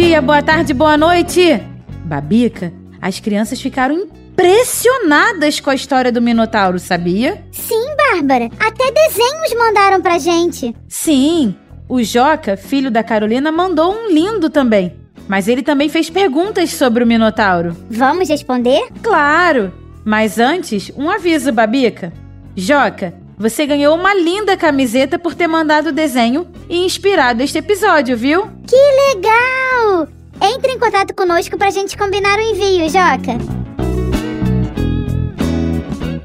Bom dia, boa tarde, boa noite! Babica, as crianças ficaram impressionadas com a história do Minotauro, sabia? Sim, Bárbara. Até desenhos mandaram pra gente. Sim, o Joca, filho da Carolina, mandou um lindo também. Mas ele também fez perguntas sobre o Minotauro. Vamos responder? Claro! Mas antes, um aviso, Babica. Joca, você ganhou uma linda camiseta por ter mandado o desenho e inspirado este episódio, viu? Que legal! Entre em contato conosco pra gente combinar o envio, Joca.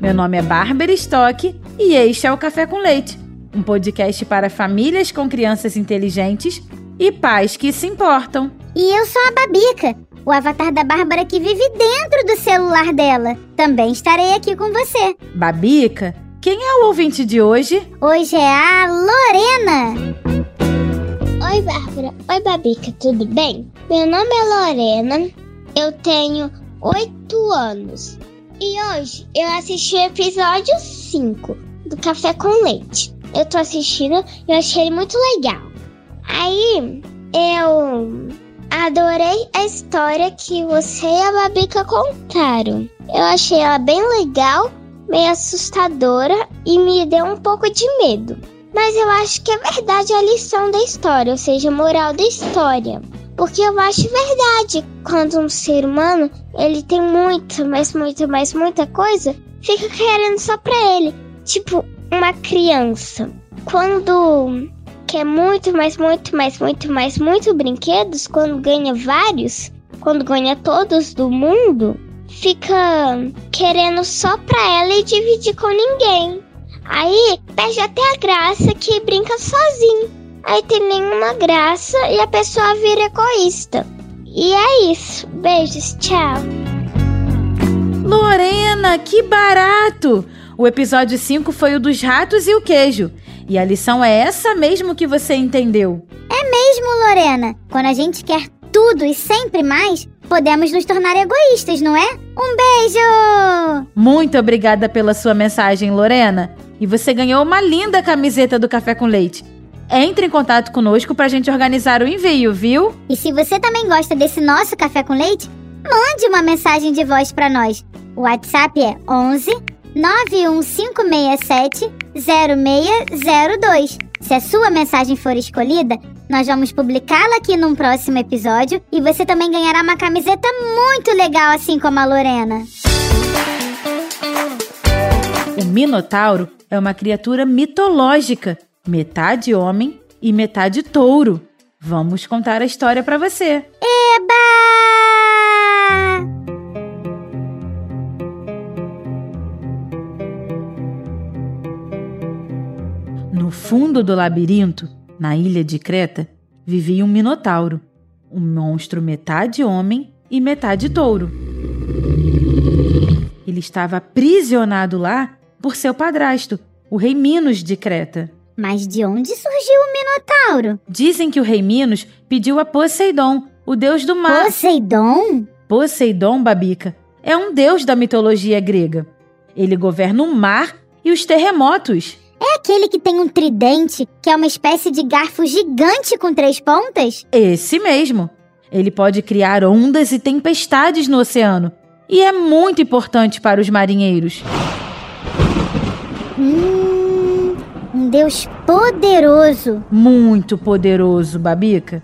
Meu nome é Bárbara Stock e este é o Café com Leite, um podcast para famílias com crianças inteligentes e pais que se importam. E eu sou a Babica, o avatar da Bárbara que vive dentro do celular dela. Também estarei aqui com você. Babica, quem é o ouvinte de hoje? Hoje é a Lorena. Oi, Bárbara. Oi, Babica, tudo bem? Meu nome é Lorena, eu tenho 8 anos. E hoje eu assisti o episódio 5 do Café com Leite. Eu tô assistindo e eu achei ele muito legal. Aí eu adorei a história que você e a Babica contaram. Eu achei ela bem legal, meio assustadora e me deu um pouco de medo. Mas eu acho que é verdade a lição da história, ou seja, a moral da história. Porque eu acho verdade quando um ser humano ele tem muita, mas muita, mas muita coisa, fica querendo só pra ele. Tipo, uma criança. Quando quer muito, mais, muito, mais, muito, mais, muito brinquedos, quando ganha vários, quando ganha todos do mundo, fica querendo só pra ela e dividir com ninguém. Aí perde até a graça que brinca sozinho. Aí tem nenhuma graça e a pessoa vira egoísta. E é isso. Beijos, tchau. Lorena, que barato! O episódio 5 foi o dos ratos e o queijo. E a lição é essa mesmo que você entendeu. É mesmo, Lorena. Quando a gente quer tudo e sempre mais, podemos nos tornar egoístas, não é? Um beijo! Muito obrigada pela sua mensagem, Lorena. E você ganhou uma linda camiseta do Café com Leite. Entre em contato conosco pra gente organizar o envio, viu? E se você também gosta desse nosso café com leite, mande uma mensagem de voz pra nós. O WhatsApp é 11 91567 0602. Se a sua mensagem for escolhida, nós vamos publicá-la aqui num próximo episódio e você também ganhará uma camiseta muito legal, assim como a Lorena. O Minotauro é uma criatura mitológica, metade homem e metade touro. Vamos contar a história pra você. Eba! No fundo do labirinto, na ilha de Creta, vivia um minotauro, um monstro metade homem e metade touro. Ele estava aprisionado lá por seu padrasto, o rei Minos de Creta. Mas de onde surgiu o Minotauro? Dizem que o rei Minos pediu a Poseidon, o deus do mar. Poseidon? Poseidon, Babica, é um deus da mitologia grega. Ele governa o mar e os terremotos. Aquele que tem um tridente, que é uma espécie de garfo gigante com três pontas? Esse mesmo. Ele pode criar ondas e tempestades no oceano. E é muito importante para os marinheiros. Hum, um deus poderoso. Muito poderoso, Babica.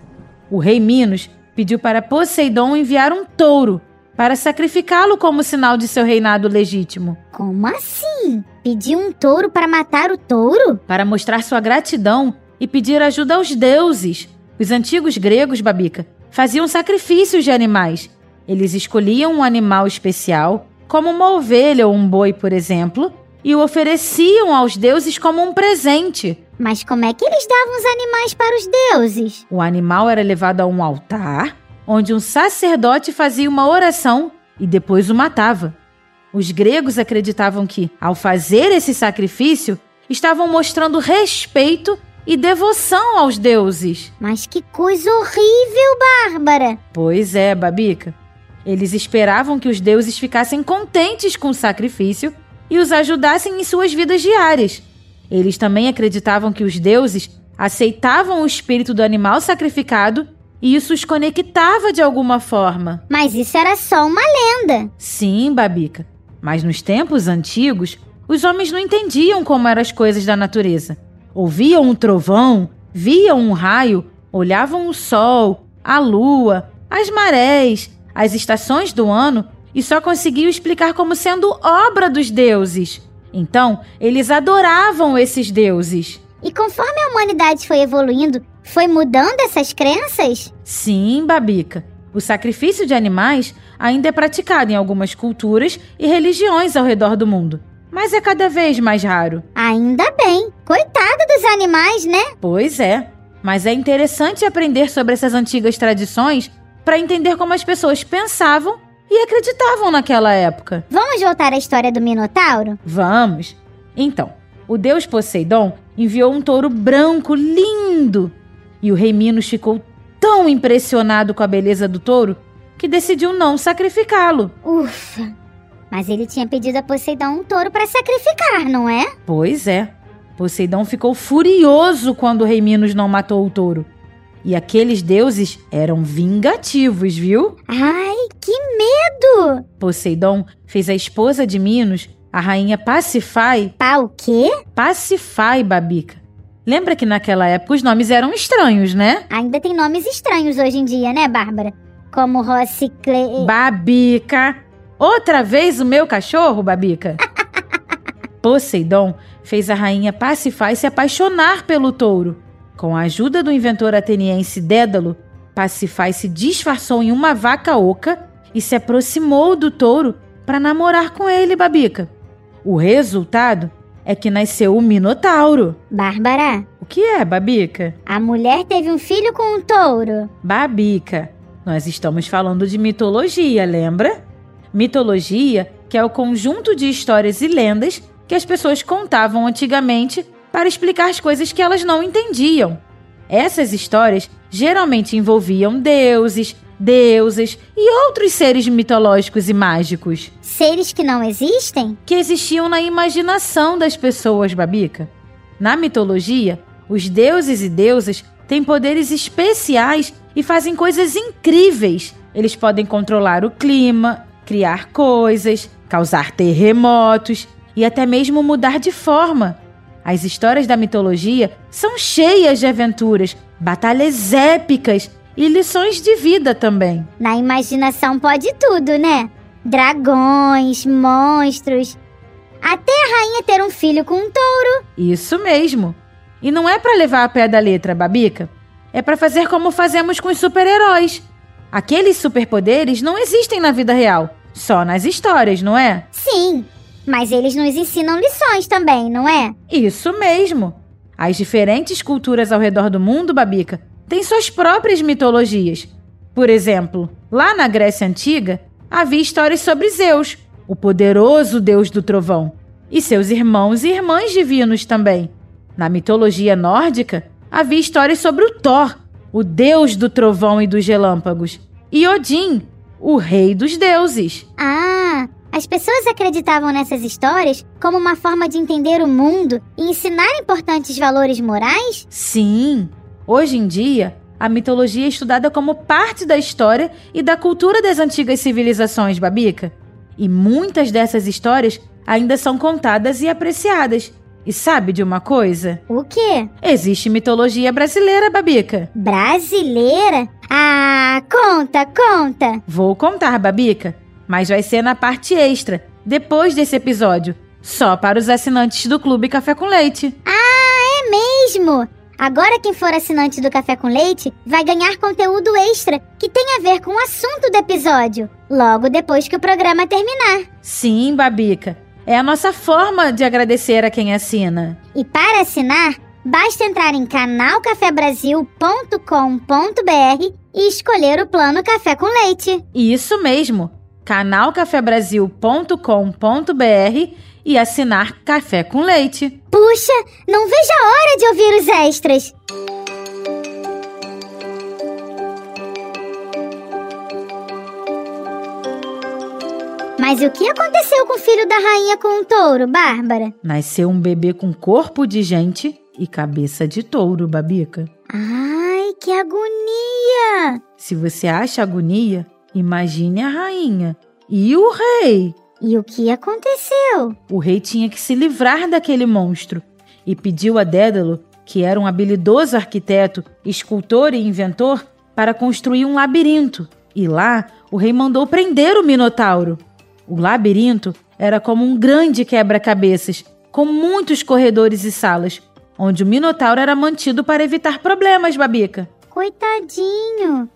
O rei Minos pediu para Poseidon enviar um touro para sacrificá-lo como sinal de seu reinado legítimo. Como assim? Pediu um touro para matar o touro? Para mostrar sua gratidão e pedir ajuda aos deuses. Os antigos gregos, Babica, faziam sacrifícios de animais. Eles escolhiam um animal especial, como uma ovelha ou um boi, por exemplo, e o ofereciam aos deuses como um presente. Mas como é que eles davam os animais para os deuses? O animal era levado a um altar, onde um sacerdote fazia uma oração e depois o matava. Os gregos acreditavam que, ao fazer esse sacrifício, estavam mostrando respeito e devoção aos deuses. Mas que coisa horrível, Bárbara! Pois é, Babica. Eles esperavam que os deuses ficassem contentes com o sacrifício e os ajudassem em suas vidas diárias. Eles também acreditavam que os deuses aceitavam o espírito do animal sacrificado e isso os conectava de alguma forma. Mas isso era só uma lenda. Sim, Babica. Mas nos tempos antigos, os homens não entendiam como eram as coisas da natureza. Ouviam um trovão, viam um raio, olhavam o sol, a lua, as marés, as estações do ano e só conseguiam explicar como sendo obra dos deuses. Então, eles adoravam esses deuses. E conforme a humanidade foi evoluindo, foi mudando essas crenças? Sim, Babica. O sacrifício de animais ainda é praticado em algumas culturas e religiões ao redor do mundo, mas é cada vez mais raro. Ainda bem. Coitado dos animais, né? Pois é. Mas é interessante aprender sobre essas antigas tradições para entender como as pessoas pensavam e acreditavam naquela época. Vamos voltar à história do Minotauro? Vamos. Então, o deus Poseidon enviou um touro branco lindo e o rei Minos ficou tão impressionado com a beleza do touro que decidiu não sacrificá-lo. Ufa! Mas ele tinha pedido a Poseidon um touro para sacrificar, não é? Pois é. Poseidon ficou furioso quando o rei Minos não matou o touro. E aqueles deuses eram vingativos, viu? Ai, que medo! Poseidon fez a esposa de Minos, a rainha Pacifai. Pá o quê? Pacifai, Babica. Lembra que naquela época os nomes eram estranhos, né? Ainda tem nomes estranhos hoje em dia, né, Bárbara? Como Rocicle... Babica. Outra vez o meu cachorro, Babica? Poseidon fez a rainha Pacifai se apaixonar pelo touro. Com a ajuda do inventor ateniense Dédalo, Pacifai se disfarçou em uma vaca oca e se aproximou do touro para namorar com ele, Babica. O resultado é que nasceu o Minotauro. Bárbara, O que é, Babica? a mulher teve um filho com um touro. Babica, nós estamos falando de mitologia, lembra? Mitologia, que é o conjunto de histórias e lendas que as pessoas contavam antigamente para explicar as coisas que elas não entendiam. Essas histórias geralmente envolviam deuses, deusas e outros seres mitológicos e mágicos Seres que não existem? que existiam na imaginação das pessoas, Babica. Na mitologia, os deuses e deusas têm poderes especiais e fazem coisas incríveis. Eles podem controlar o clima, criar coisas, causar terremotos e até mesmo mudar de forma. As histórias da mitologia são cheias de aventuras, batalhas épicas e lições de vida também. Na imaginação pode tudo, né? Dragões, monstros. Até a rainha ter um filho com um touro. Isso mesmo. E não é para levar a pé da letra, Babica. É para fazer como fazemos com os super-heróis. Aqueles superpoderes não existem na vida real, só nas histórias, não é? Sim, mas eles nos ensinam lições também, não é? Isso mesmo. As diferentes culturas ao redor do mundo, Babica, têm suas próprias mitologias. Por exemplo, lá na Grécia Antiga, havia histórias sobre Zeus, o poderoso deus do trovão, e seus irmãos e irmãs divinos também. Na mitologia nórdica, havia histórias sobre o Thor, o deus do trovão e dos relâmpagos, e Odin, o rei dos deuses. Ah, as pessoas acreditavam nessas histórias como uma forma de entender o mundo e ensinar importantes valores morais? Sim, hoje em dia, a mitologia é estudada como parte da história e da cultura das antigas civilizações, Babica. E muitas dessas histórias ainda são contadas e apreciadas. E sabe de uma coisa? O quê? Existe mitologia brasileira, Babica. Brasileira? Ah, conta, conta! Vou contar, Babica, mas vai ser na parte extra, depois desse episódio, só para os assinantes do Clube Café com Leite. É mesmo! Agora quem for assinante do Café com Leite vai ganhar conteúdo extra que tem a ver com o assunto do episódio, logo depois que o programa terminar. Sim, Babica, é a nossa forma de agradecer a quem assina. E para assinar, basta entrar em canalcafebrasil.com.br e escolher o plano Café com Leite. Isso mesmo, canalcafebrasil.com.br e assinar Café com Leite. Puxa, não vejo a hora de ouvir os extras. Mas o que aconteceu com o filho da rainha com o touro, Bárbara? Nasceu um bebê com corpo de gente e cabeça de touro, Babica. Ai, que agonia! Se você acha agonia, imagine a rainha e o rei. E o que aconteceu? O rei tinha que se livrar daquele monstro e pediu a Dédalo, que era um habilidoso arquiteto, escultor e inventor, para construir um labirinto. E lá, o rei mandou prender o Minotauro. O labirinto era como um grande quebra-cabeças, com muitos corredores e salas, onde o Minotauro era mantido para evitar problemas, Babica. Coitadinho!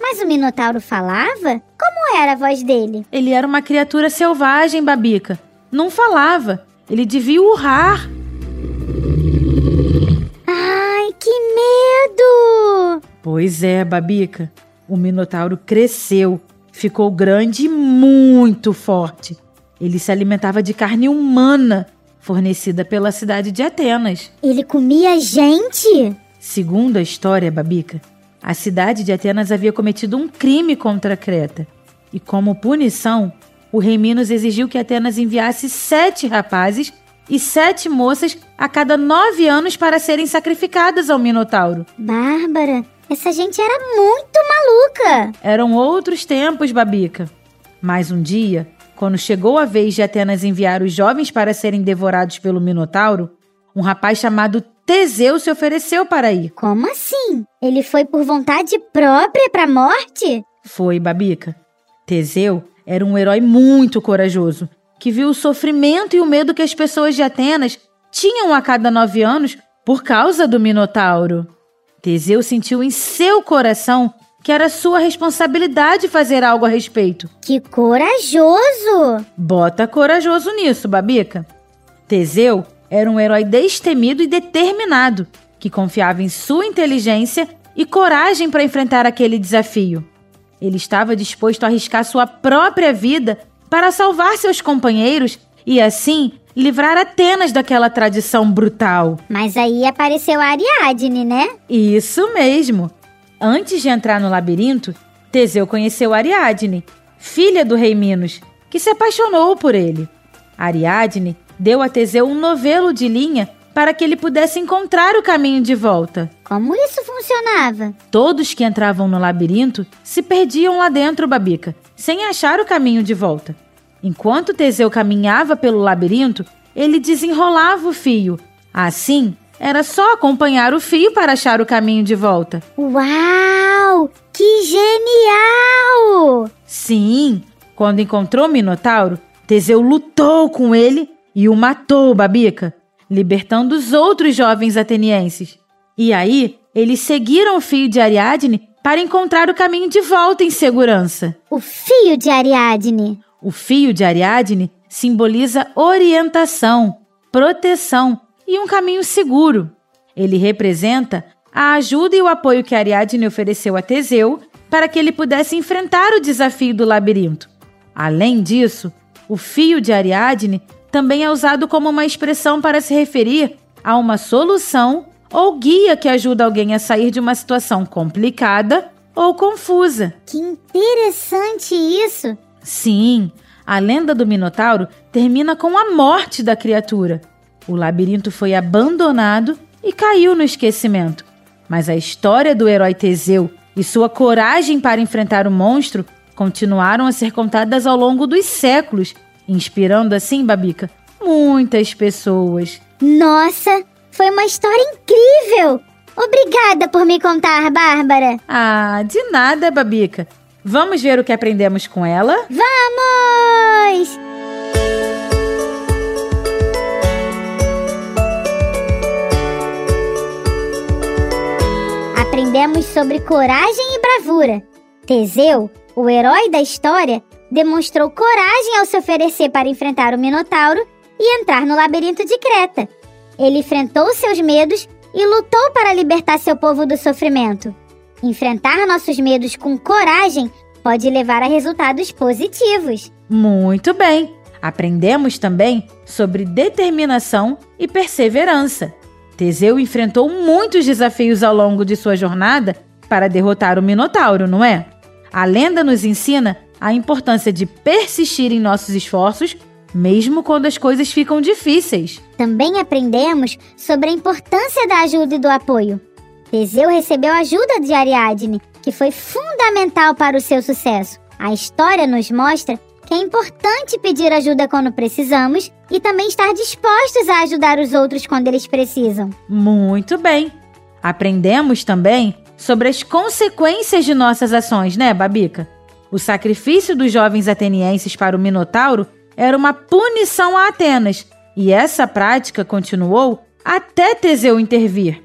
Mas o Minotauro falava? Como era a voz dele? Ele era uma criatura selvagem, Babica. Não falava. Ele devia urrar. Ai, que medo! Pois é, Babica. O Minotauro cresceu, ficou grande e muito forte. Ele se alimentava de carne humana, fornecida pela cidade de Atenas. Ele comia gente? Segundo a história, Babica, a cidade de Atenas havia cometido um crime contra Creta. E como punição, o rei Minos exigiu que Atenas enviasse sete rapazes e sete moças a cada nove anos para serem sacrificadas ao Minotauro. Bárbara, essa gente era muito maluca. Eram outros tempos, Babica. Mas um dia, quando chegou a vez de Atenas enviar os jovens para serem devorados pelo Minotauro, um rapaz chamado Teseu se ofereceu para ir. Como assim? Ele foi por vontade própria para a morte? Foi, Babica. Teseu era um herói muito corajoso, que viu o sofrimento e o medo que as pessoas de Atenas tinham a cada nove anos por causa do Minotauro. Teseu sentiu em seu coração que era sua responsabilidade fazer algo a respeito. Que corajoso! Bota corajoso nisso, Babica. Teseu era um herói destemido e determinado, que confiava em sua inteligência e coragem para enfrentar aquele desafio. Ele estava disposto a arriscar sua própria vida para salvar seus companheiros e, assim, livrar Atenas daquela tradição brutal. Mas aí apareceu a Ariadne, né? Isso mesmo. Antes de entrar no labirinto, Teseu conheceu Ariadne, filha do rei Minos, que se apaixonou por ele. Ariadne deu a Teseu um novelo de linha para que ele pudesse encontrar o caminho de volta. Como isso funcionava? Todos que entravam no labirinto se perdiam lá dentro, Babica, sem achar o caminho de volta. Enquanto Teseu caminhava pelo labirinto, ele desenrolava o fio. Assim, era só acompanhar o fio para achar o caminho de volta. Uau! Que genial! Sim, quando encontrou Minotauro, Teseu lutou com ele e o matou, Babica, libertando os outros jovens atenienses. E aí, eles seguiram o fio de Ariadne para encontrar o caminho de volta em segurança. O fio de Ariadne. O fio de Ariadne simboliza orientação, proteção e um caminho seguro. Ele representa a ajuda e o apoio que Ariadne ofereceu a Teseu para que ele pudesse enfrentar o desafio do labirinto. Além disso, o fio de Ariadne também é usado como uma expressão para se referir a uma solução ou guia que ajuda alguém a sair de uma situação complicada ou confusa. Que interessante isso! Sim, a lenda do Minotauro termina com a morte da criatura. O labirinto foi abandonado e caiu no esquecimento. Mas a história do herói Teseu e sua coragem para enfrentar o monstro continuaram a ser contadas ao longo dos séculos inspirando assim, Babica, muitas pessoas. Nossa, foi uma história incrível! Obrigada por me contar, Bárbara. Ah, de nada, Babica. Vamos ver o que aprendemos com ela? Vamos! Aprendemos sobre coragem e bravura. Teseu, o herói da história, demonstrou coragem ao se oferecer para enfrentar o Minotauro e entrar no labirinto de Creta. Ele enfrentou seus medos e lutou para libertar seu povo do sofrimento. Enfrentar nossos medos com coragem pode levar a resultados positivos. Muito bem! Aprendemos também sobre determinação e perseverança. Teseu enfrentou muitos desafios ao longo de sua jornada para derrotar o Minotauro, não é? A lenda nos ensina a importância de persistir em nossos esforços, mesmo quando as coisas ficam difíceis. Também aprendemos sobre a importância da ajuda e do apoio. Teseu recebeu ajuda de Ariadne, que foi fundamental para o seu sucesso. A história nos mostra que é importante pedir ajuda quando precisamos e também estar dispostos a ajudar os outros quando eles precisam. Muito bem! Aprendemos também sobre as consequências de nossas ações, né, Babica? O sacrifício dos jovens atenienses para o Minotauro era uma punição a Atenas, e essa prática continuou até Teseu intervir.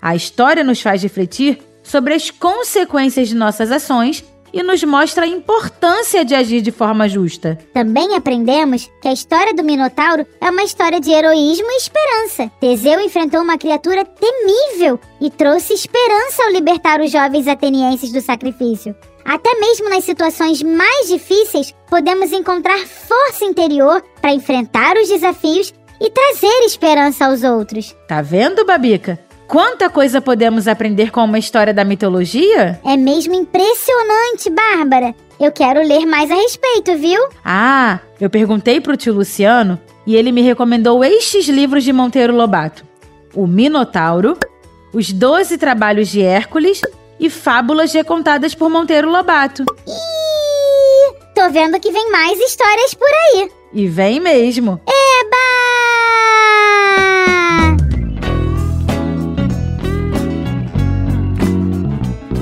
A história nos faz refletir sobre as consequências de nossas ações e nos mostra a importância de agir de forma justa. Também aprendemos que a história do Minotauro é uma história de heroísmo e esperança. Teseu enfrentou uma criatura temível e trouxe esperança ao libertar os jovens atenienses do sacrifício. Até mesmo nas situações mais difíceis, podemos encontrar força interior para enfrentar os desafios e trazer esperança aos outros. Tá vendo, Babica? Quanta coisa podemos aprender com uma história da mitologia? É mesmo impressionante, Bárbara. Eu quero ler mais a respeito, viu? Ah, eu perguntei pro tio Luciano e ele me recomendou estes livros de Monteiro Lobato: O Minotauro, Os Doze Trabalhos de Hércules e Fábulas recontadas por Monteiro Lobato. Ih, tô vendo que vem mais histórias por aí. E vem mesmo. Eba!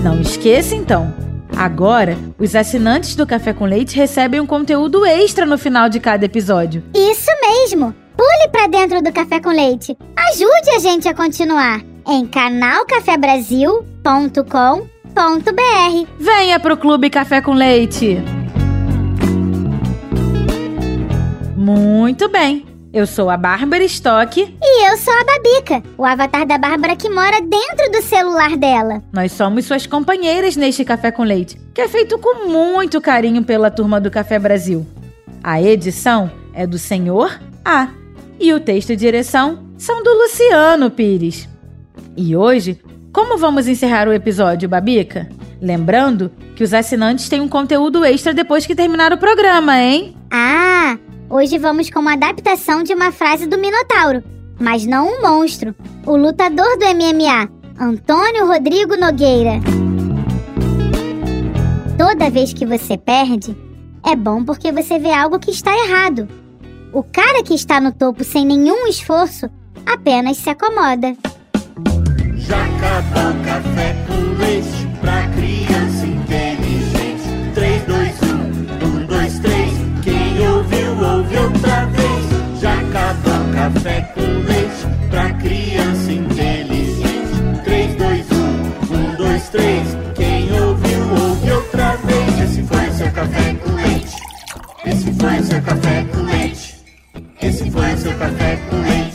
Não esqueça então. Agora, os assinantes do Café com Leite recebem um conteúdo extra no final de cada episódio. Isso mesmo! Pule pra dentro do Café com Leite. Ajude a gente a continuar em canalcafebrasil.com.br. Venha pro Clube Café com Leite. Muito bem. Eu sou a Bárbara Stock. E eu sou a Babica, o avatar da Bárbara que mora dentro do celular dela. Nós somos suas companheiras neste Café com Leite, que é feito com muito carinho pela turma do Café Brasil. A edição é do Senhor A e o texto e direção são do Luciano Pires. E hoje, como vamos encerrar o episódio, Babica? Lembrando que os assinantes têm um conteúdo extra depois que terminar o programa, hein? Ah, hoje vamos com uma adaptação de uma frase do Minotauro, mas não um monstro, o lutador do MMA, Antônio Rodrigo Nogueira. Toda vez que você perde, é bom porque você vê algo que está errado. O cara que está no topo sem nenhum esforço apenas se acomoda. Já acabou o café com leite pra criança inteligente. 3, 2, 1, 1, 2, 3. Quem ouviu, ouve outra vez. Já acabou o café com leite pra criança inteligente. 3, 2, 1, 1, 2, 3. Quem ouviu, ouve outra vez. Esse foi seu café com leite. Esse foi seu café com leite. Esse foi seu café com leite.